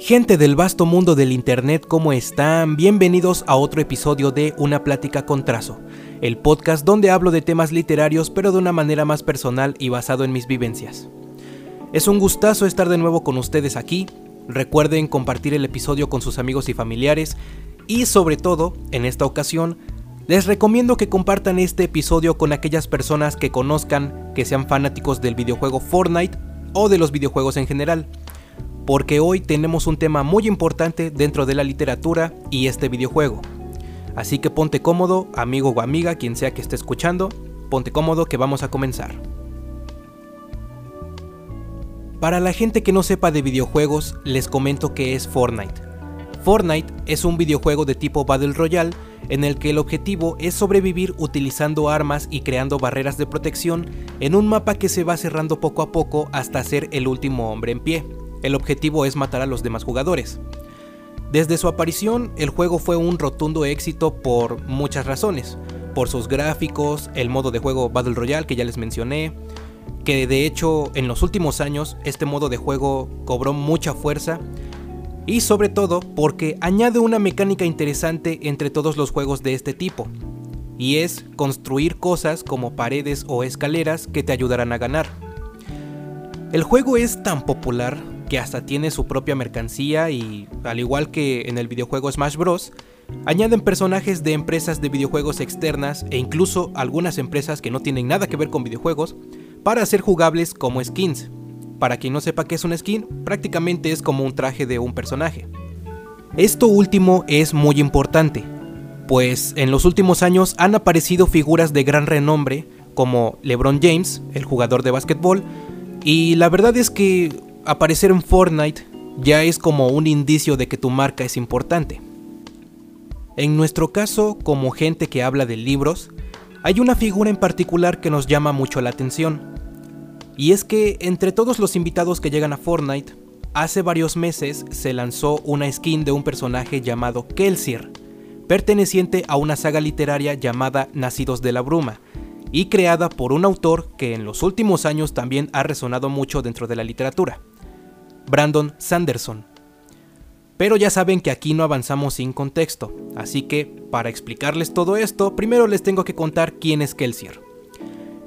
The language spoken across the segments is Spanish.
Gente del vasto mundo del Internet, ¿cómo están? Bienvenidos a otro episodio de Una Plática con Trazo, el podcast donde hablo de temas literarios pero de una manera más personal y basado en mis vivencias. Es un gustazo estar de nuevo con ustedes aquí, recuerden compartir el episodio con sus amigos y familiares y sobre todo, en esta ocasión, les recomiendo que compartan este episodio con aquellas personas que conozcan, que sean fanáticos del videojuego Fortnite o de los videojuegos en general porque hoy tenemos un tema muy importante dentro de la literatura y este videojuego. Así que ponte cómodo, amigo o amiga, quien sea que esté escuchando, ponte cómodo que vamos a comenzar. Para la gente que no sepa de videojuegos, les comento que es Fortnite. Fortnite es un videojuego de tipo Battle Royale en el que el objetivo es sobrevivir utilizando armas y creando barreras de protección en un mapa que se va cerrando poco a poco hasta ser el último hombre en pie. El objetivo es matar a los demás jugadores. Desde su aparición, el juego fue un rotundo éxito por muchas razones. Por sus gráficos, el modo de juego Battle Royale que ya les mencioné, que de hecho en los últimos años este modo de juego cobró mucha fuerza y sobre todo porque añade una mecánica interesante entre todos los juegos de este tipo, y es construir cosas como paredes o escaleras que te ayudarán a ganar. El juego es tan popular que hasta tiene su propia mercancía y, al igual que en el videojuego Smash Bros., añaden personajes de empresas de videojuegos externas e incluso algunas empresas que no tienen nada que ver con videojuegos para ser jugables como skins. Para quien no sepa qué es un skin, prácticamente es como un traje de un personaje. Esto último es muy importante, pues en los últimos años han aparecido figuras de gran renombre como LeBron James, el jugador de básquetbol, y la verdad es que aparecer en Fortnite ya es como un indicio de que tu marca es importante. En nuestro caso, como gente que habla de libros, hay una figura en particular que nos llama mucho la atención. Y es que entre todos los invitados que llegan a Fortnite, hace varios meses se lanzó una skin de un personaje llamado Kelsier, perteneciente a una saga literaria llamada Nacidos de la Bruma, y creada por un autor que en los últimos años también ha resonado mucho dentro de la literatura. Brandon Sanderson. Pero ya saben que aquí no avanzamos sin contexto, así que para explicarles todo esto, primero les tengo que contar quién es Kelsier.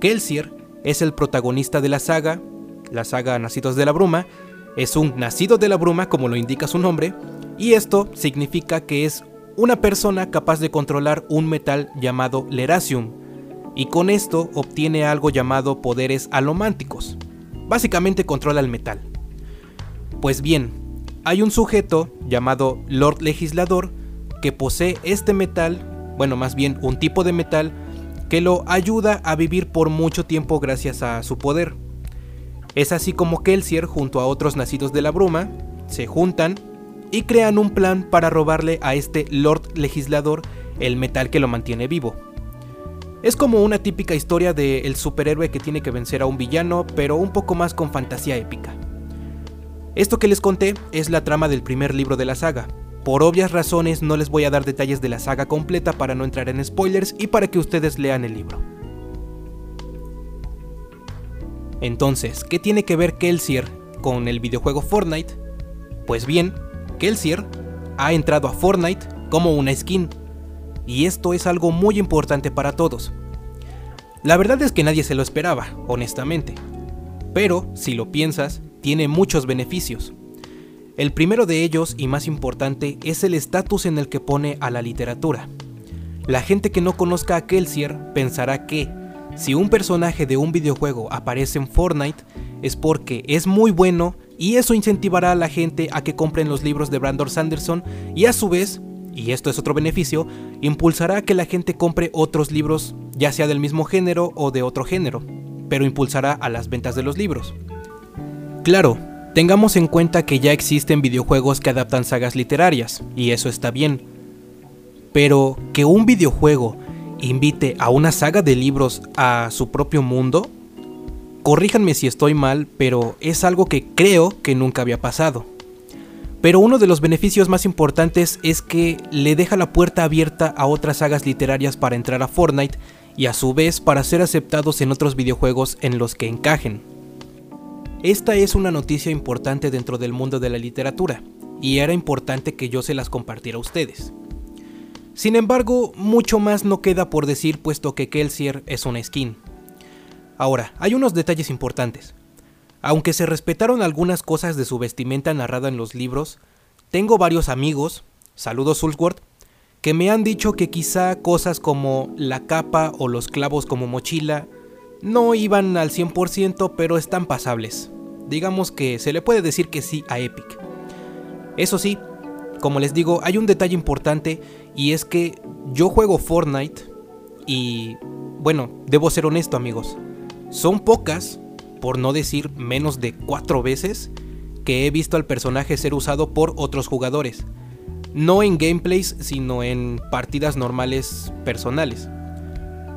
Kelsier es el protagonista de la saga, la saga Nacidos de la Bruma, es un nacido de la bruma como lo indica su nombre, y esto significa que es una persona capaz de controlar un metal llamado Leracium, y con esto obtiene algo llamado poderes alománticos. Básicamente controla el metal. Pues bien, hay un sujeto llamado Lord Legislador que posee este metal, bueno, más bien un tipo de metal, que lo ayuda a vivir por mucho tiempo gracias a su poder. Es así como Kelsier junto a otros nacidos de la bruma se juntan y crean un plan para robarle a este Lord Legislador el metal que lo mantiene vivo. Es como una típica historia del superhéroe que tiene que vencer a un villano, pero un poco más con fantasía épica. Esto que les conté es la trama del primer libro de la saga. Por obvias razones no les voy a dar detalles de la saga completa para no entrar en spoilers y para que ustedes lean el libro. Entonces, ¿qué tiene que ver Kelsier con el videojuego Fortnite? Pues bien, Kelsier ha entrado a Fortnite como una skin. Y esto es algo muy importante para todos. La verdad es que nadie se lo esperaba, honestamente. Pero, si lo piensas, tiene muchos beneficios. El primero de ellos y más importante es el estatus en el que pone a la literatura. La gente que no conozca a Kelsier pensará que, si un personaje de un videojuego aparece en Fortnite, es porque es muy bueno y eso incentivará a la gente a que compren los libros de Brandon Sanderson y a su vez, y esto es otro beneficio, impulsará a que la gente compre otros libros, ya sea del mismo género o de otro género, pero impulsará a las ventas de los libros. Claro, tengamos en cuenta que ya existen videojuegos que adaptan sagas literarias, y eso está bien. Pero que un videojuego invite a una saga de libros a su propio mundo, corríjanme si estoy mal, pero es algo que creo que nunca había pasado. Pero uno de los beneficios más importantes es que le deja la puerta abierta a otras sagas literarias para entrar a Fortnite y a su vez para ser aceptados en otros videojuegos en los que encajen. Esta es una noticia importante dentro del mundo de la literatura, y era importante que yo se las compartiera a ustedes. Sin embargo, mucho más no queda por decir puesto que Kelsier es una skin. Ahora, hay unos detalles importantes. Aunque se respetaron algunas cosas de su vestimenta narrada en los libros, tengo varios amigos, saludos Sulsworth, que me han dicho que quizá cosas como la capa o los clavos como mochila no iban al 100% pero están pasables. Digamos que se le puede decir que sí a Epic. Eso sí, como les digo, hay un detalle importante y es que yo juego Fortnite y, bueno, debo ser honesto amigos, son pocas, por no decir menos de cuatro veces, que he visto al personaje ser usado por otros jugadores. No en gameplays, sino en partidas normales personales.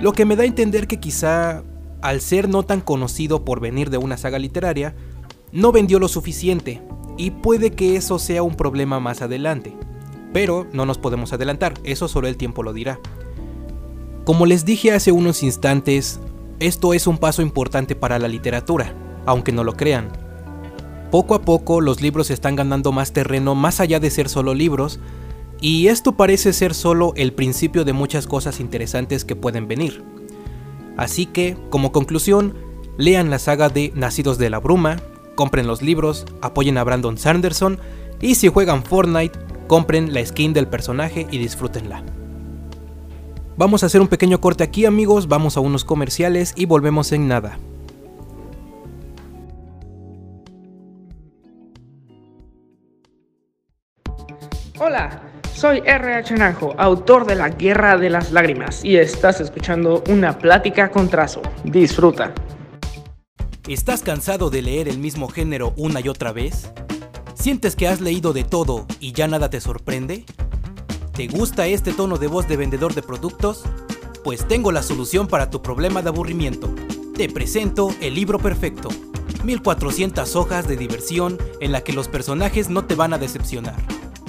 Lo que me da a entender que quizá, al ser no tan conocido por venir de una saga literaria, no vendió lo suficiente y puede que eso sea un problema más adelante. Pero no nos podemos adelantar, eso solo el tiempo lo dirá. Como les dije hace unos instantes, esto es un paso importante para la literatura, aunque no lo crean. Poco a poco los libros están ganando más terreno más allá de ser solo libros, y esto parece ser solo el principio de muchas cosas interesantes que pueden venir. Así que, como conclusión, lean la saga de Nacidos de la Bruma, compren los libros, apoyen a Brandon Sanderson y si juegan Fortnite, compren la skin del personaje y disfrútenla. Vamos a hacer un pequeño corte aquí amigos, vamos a unos comerciales y volvemos en nada. Hola, soy RH Najo, autor de La Guerra de las Lágrimas, y estás escuchando una plática con trazo. Disfruta. ¿Estás cansado de leer el mismo género una y otra vez? ¿Sientes que has leído de todo y ya nada te sorprende? ¿Te gusta este tono de voz de vendedor de productos? Pues tengo la solución para tu problema de aburrimiento. Te presento el libro perfecto. 1400 hojas de diversión en la que los personajes no te van a decepcionar.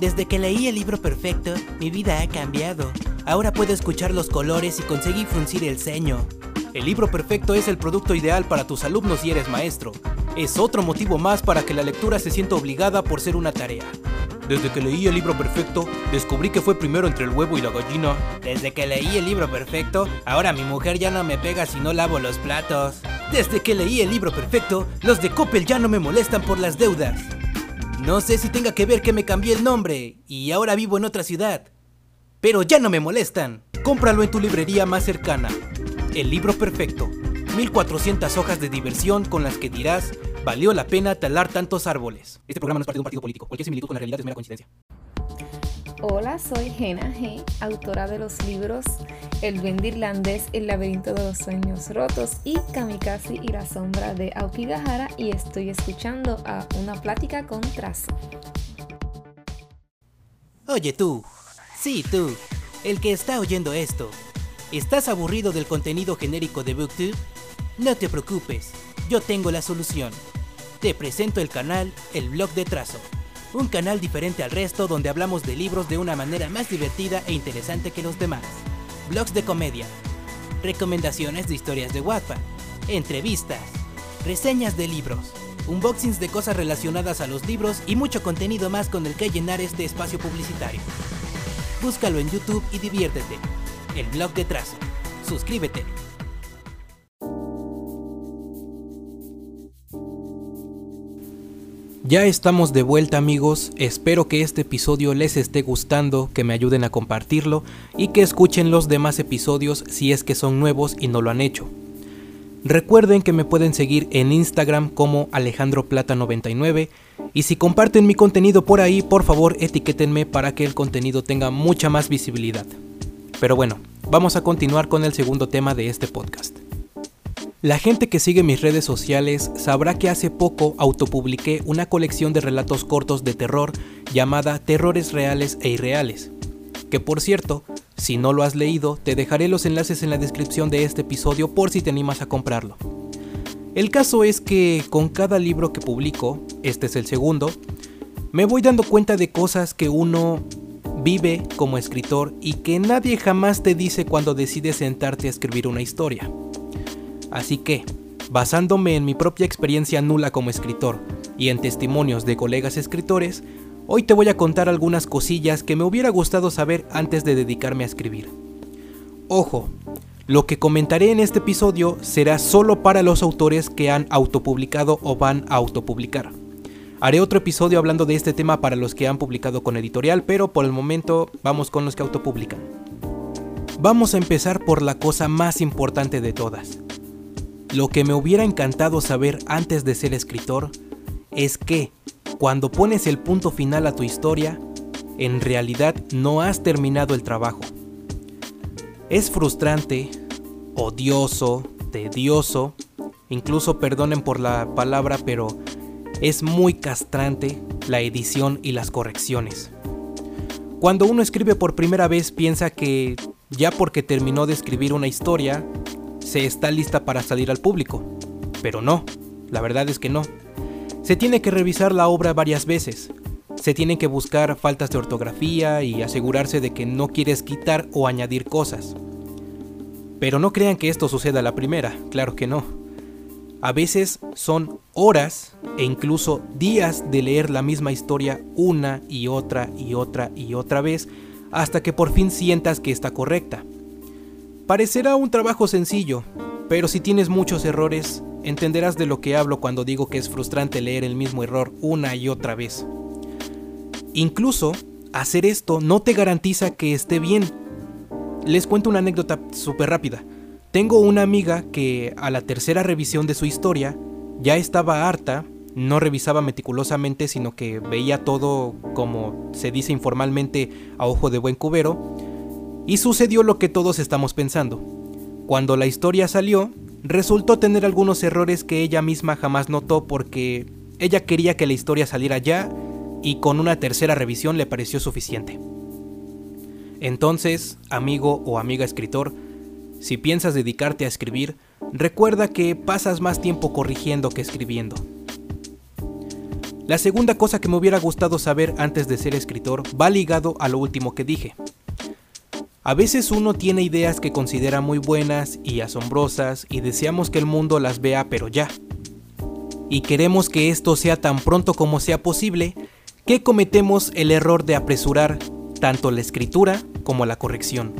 Desde que leí el libro perfecto, mi vida ha cambiado. Ahora puedo escuchar los colores y conseguir fruncir el ceño. El libro perfecto es el producto ideal para tus alumnos y eres maestro. Es otro motivo más para que la lectura se sienta obligada por ser una tarea. Desde que leí el libro perfecto, descubrí que fue primero entre el huevo y la gallina. Desde que leí el libro perfecto, ahora mi mujer ya no me pega si no lavo los platos. Desde que leí el libro perfecto, los de Coppel ya no me molestan por las deudas. No sé si tenga que ver que me cambié el nombre y ahora vivo en otra ciudad. Pero ya no me molestan. Cómpralo en tu librería más cercana. El libro perfecto. 1400 hojas de diversión con las que dirás, valió la pena talar tantos árboles. Este programa no es parte de un partido político. Cualquier similitud con la realidad es mera coincidencia. Hola, soy Gena G, autora de los libros El duende irlandés, El laberinto de los sueños rotos y Kamikaze y la sombra de Aokigahara y estoy escuchando a Una plática con trazo. Oye tú, sí tú, el que está oyendo esto, ¿Estás aburrido del contenido genérico de BookTube? No te preocupes, yo tengo la solución. Te presento el canal El Blog de Trazo, un canal diferente al resto donde hablamos de libros de una manera más divertida e interesante que los demás. Blogs de comedia, recomendaciones de historias de Wattpad, entrevistas, reseñas de libros, unboxings de cosas relacionadas a los libros y mucho contenido más con el que llenar este espacio publicitario. Búscalo en YouTube y diviértete el blog de trazo. Suscríbete. Ya estamos de vuelta amigos, espero que este episodio les esté gustando, que me ayuden a compartirlo y que escuchen los demás episodios si es que son nuevos y no lo han hecho. Recuerden que me pueden seguir en Instagram como Alejandro Plata 99 y si comparten mi contenido por ahí, por favor etiquétenme para que el contenido tenga mucha más visibilidad. Pero bueno, vamos a continuar con el segundo tema de este podcast. La gente que sigue mis redes sociales sabrá que hace poco autopubliqué una colección de relatos cortos de terror llamada Terrores Reales e Irreales. Que por cierto, si no lo has leído, te dejaré los enlaces en la descripción de este episodio por si te animas a comprarlo. El caso es que con cada libro que publico, este es el segundo, me voy dando cuenta de cosas que uno vive como escritor y que nadie jamás te dice cuando decides sentarte a escribir una historia. Así que, basándome en mi propia experiencia nula como escritor y en testimonios de colegas escritores, hoy te voy a contar algunas cosillas que me hubiera gustado saber antes de dedicarme a escribir. Ojo, lo que comentaré en este episodio será solo para los autores que han autopublicado o van a autopublicar. Haré otro episodio hablando de este tema para los que han publicado con editorial, pero por el momento vamos con los que autopublican. Vamos a empezar por la cosa más importante de todas. Lo que me hubiera encantado saber antes de ser escritor es que, cuando pones el punto final a tu historia, en realidad no has terminado el trabajo. Es frustrante, odioso, tedioso, incluso perdonen por la palabra, pero es muy castrante la edición y las correcciones. Cuando uno escribe por primera vez piensa que ya porque terminó de escribir una historia, se está lista para salir al público. Pero no, la verdad es que no. Se tiene que revisar la obra varias veces. Se tienen que buscar faltas de ortografía y asegurarse de que no quieres quitar o añadir cosas. Pero no crean que esto suceda la primera, claro que no. A veces son horas e incluso días de leer la misma historia una y otra y otra y otra vez hasta que por fin sientas que está correcta. Parecerá un trabajo sencillo, pero si tienes muchos errores, entenderás de lo que hablo cuando digo que es frustrante leer el mismo error una y otra vez. Incluso, hacer esto no te garantiza que esté bien. Les cuento una anécdota súper rápida. Tengo una amiga que a la tercera revisión de su historia ya estaba harta, no revisaba meticulosamente, sino que veía todo como se dice informalmente a ojo de buen cubero, y sucedió lo que todos estamos pensando. Cuando la historia salió, resultó tener algunos errores que ella misma jamás notó porque ella quería que la historia saliera ya y con una tercera revisión le pareció suficiente. Entonces, amigo o amiga escritor, si piensas dedicarte a escribir, recuerda que pasas más tiempo corrigiendo que escribiendo. La segunda cosa que me hubiera gustado saber antes de ser escritor va ligado a lo último que dije. A veces uno tiene ideas que considera muy buenas y asombrosas y deseamos que el mundo las vea pero ya. Y queremos que esto sea tan pronto como sea posible que cometemos el error de apresurar tanto la escritura como la corrección.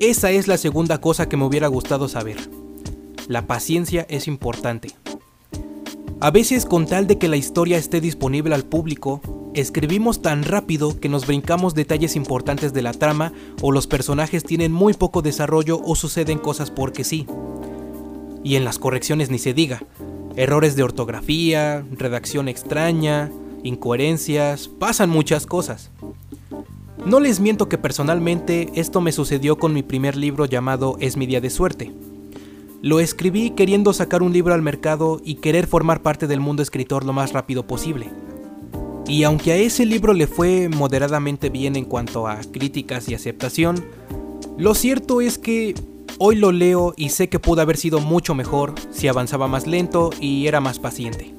Esa es la segunda cosa que me hubiera gustado saber. La paciencia es importante. A veces con tal de que la historia esté disponible al público, escribimos tan rápido que nos brincamos detalles importantes de la trama o los personajes tienen muy poco desarrollo o suceden cosas porque sí. Y en las correcciones ni se diga. Errores de ortografía, redacción extraña, incoherencias, pasan muchas cosas. No les miento que personalmente esto me sucedió con mi primer libro llamado Es mi día de suerte. Lo escribí queriendo sacar un libro al mercado y querer formar parte del mundo escritor lo más rápido posible. Y aunque a ese libro le fue moderadamente bien en cuanto a críticas y aceptación, lo cierto es que hoy lo leo y sé que pudo haber sido mucho mejor si avanzaba más lento y era más paciente.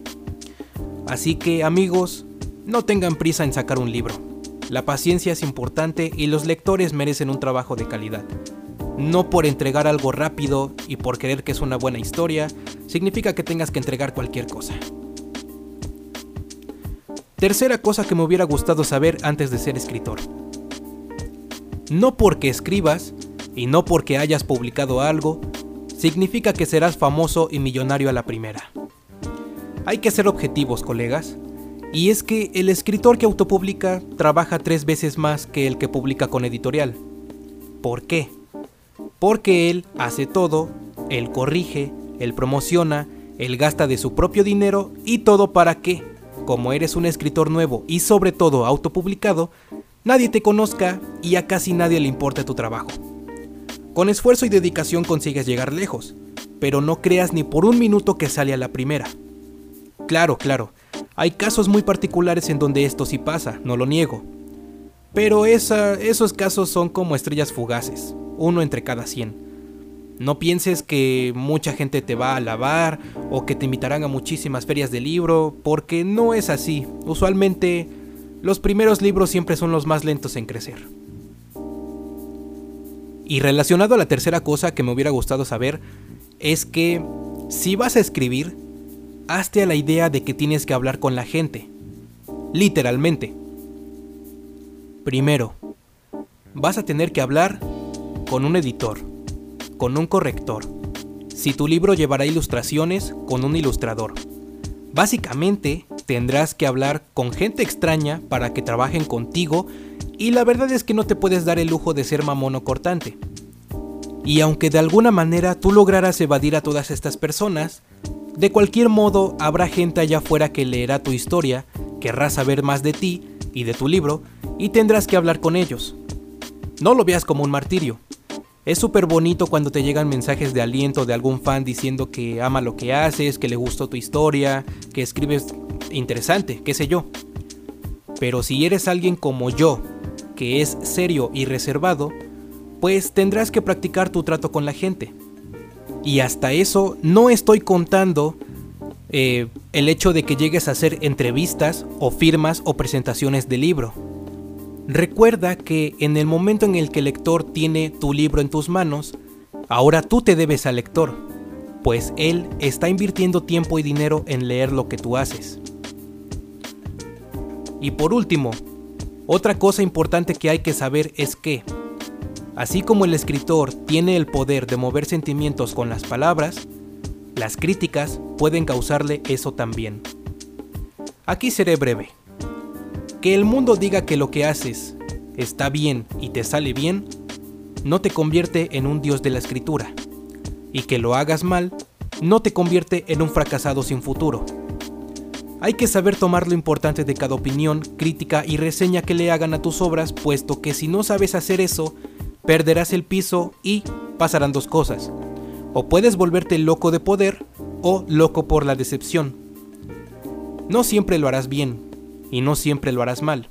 Así que amigos, no tengan prisa en sacar un libro. La paciencia es importante y los lectores merecen un trabajo de calidad. No por entregar algo rápido y por creer que es una buena historia, significa que tengas que entregar cualquier cosa. Tercera cosa que me hubiera gustado saber antes de ser escritor. No porque escribas y no porque hayas publicado algo, significa que serás famoso y millonario a la primera. Hay que ser objetivos, colegas. Y es que el escritor que autopublica trabaja tres veces más que el que publica con editorial. ¿Por qué? Porque él hace todo, él corrige, él promociona, él gasta de su propio dinero y todo para que, como eres un escritor nuevo y sobre todo autopublicado, nadie te conozca y a casi nadie le importe tu trabajo. Con esfuerzo y dedicación consigues llegar lejos, pero no creas ni por un minuto que sale a la primera. Claro, claro, hay casos muy particulares en donde esto sí pasa, no lo niego. Pero esos casos son como estrellas fugaces, uno entre cada 100. No pienses que mucha gente te va a alabar o que te invitarán a muchísimas ferias de libro, porque no es así. Usualmente los primeros libros siempre son los más lentos en crecer. Y relacionado a la tercera cosa que me hubiera gustado saber, es que si vas a escribir, hazte a la idea de que tienes que hablar con la gente. Literalmente. Primero, vas a tener que hablar con un editor, con un corrector. Si tu libro llevará ilustraciones, con un ilustrador. Básicamente, tendrás que hablar con gente extraña para que trabajen contigo y la verdad es que no te puedes dar el lujo de ser mamón cortante. Y aunque de alguna manera tú lograrás evadir a todas estas personas, de cualquier modo habrá gente allá afuera que leerá tu historia, querrá saber más de ti y de tu libro, y tendrás que hablar con ellos. No lo veas como un martirio. Es súper bonito cuando te llegan mensajes de aliento de algún fan diciendo que ama lo que haces, que le gustó tu historia, que escribes interesante, qué sé yo. Pero si eres alguien como yo, que es serio y reservado, pues tendrás que practicar tu trato con la gente. Y hasta eso no estoy contando eh, el hecho de que llegues a hacer entrevistas o firmas o presentaciones de libro. Recuerda que en el momento en el que el lector tiene tu libro en tus manos, ahora tú te debes al lector, pues él está invirtiendo tiempo y dinero en leer lo que tú haces. Y por último, otra cosa importante que hay que saber es que, así como el escritor tiene el poder de mover sentimientos con las palabras, las críticas pueden causarle eso también. Aquí seré breve. Que el mundo diga que lo que haces está bien y te sale bien, no te convierte en un dios de la escritura. Y que lo hagas mal, no te convierte en un fracasado sin futuro. Hay que saber tomar lo importante de cada opinión, crítica y reseña que le hagan a tus obras, puesto que si no sabes hacer eso, perderás el piso y pasarán dos cosas. O puedes volverte loco de poder o loco por la decepción. No siempre lo harás bien, y no siempre lo harás mal.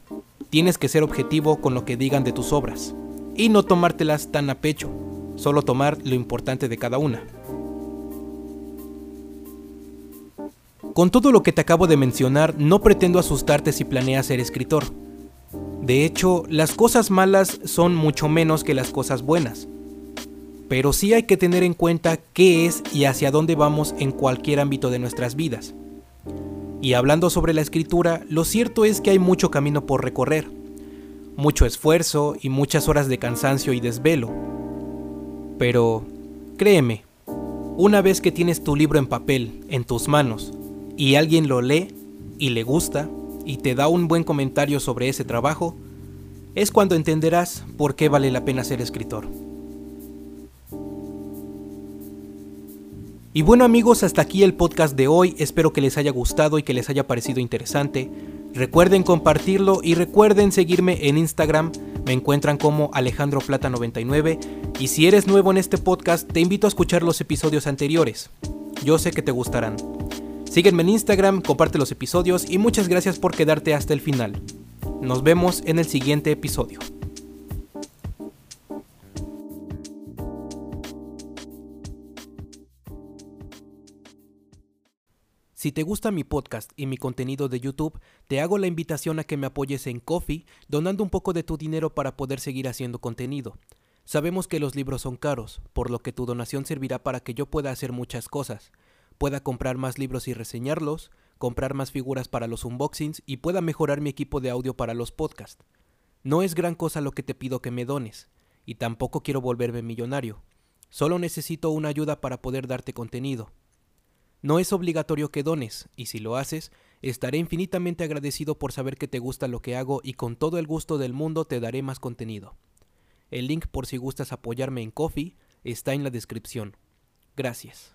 Tienes que ser objetivo con lo que digan de tus obras y no tomártelas tan a pecho, solo tomar lo importante de cada una. Con todo lo que te acabo de mencionar, no pretendo asustarte si planeas ser escritor. De hecho, las cosas malas son mucho menos que las cosas buenas. Pero sí hay que tener en cuenta qué es y hacia dónde vamos en cualquier ámbito de nuestras vidas. Y hablando sobre la escritura, lo cierto es que hay mucho camino por recorrer, mucho esfuerzo y muchas horas de cansancio y desvelo. Pero, créeme, una vez que tienes tu libro en papel, en tus manos, y alguien lo lee y le gusta y te da un buen comentario sobre ese trabajo, es cuando entenderás por qué vale la pena ser escritor. Y bueno amigos, hasta aquí el podcast de hoy, espero que les haya gustado y que les haya parecido interesante. Recuerden compartirlo y recuerden seguirme en Instagram, me encuentran como Alejandro Plata 99 y si eres nuevo en este podcast te invito a escuchar los episodios anteriores. Yo sé que te gustarán. Sígueme en Instagram, comparte los episodios y muchas gracias por quedarte hasta el final. Nos vemos en el siguiente episodio. Si te gusta mi podcast y mi contenido de YouTube, te hago la invitación a que me apoyes en Coffee, donando un poco de tu dinero para poder seguir haciendo contenido. Sabemos que los libros son caros, por lo que tu donación servirá para que yo pueda hacer muchas cosas. Pueda comprar más libros y reseñarlos, comprar más figuras para los unboxings y pueda mejorar mi equipo de audio para los podcasts. No es gran cosa lo que te pido que me dones, y tampoco quiero volverme millonario. Solo necesito una ayuda para poder darte contenido. No es obligatorio que dones, y si lo haces, estaré infinitamente agradecido por saber que te gusta lo que hago y con todo el gusto del mundo te daré más contenido. El link por si gustas apoyarme en Coffee está en la descripción. Gracias.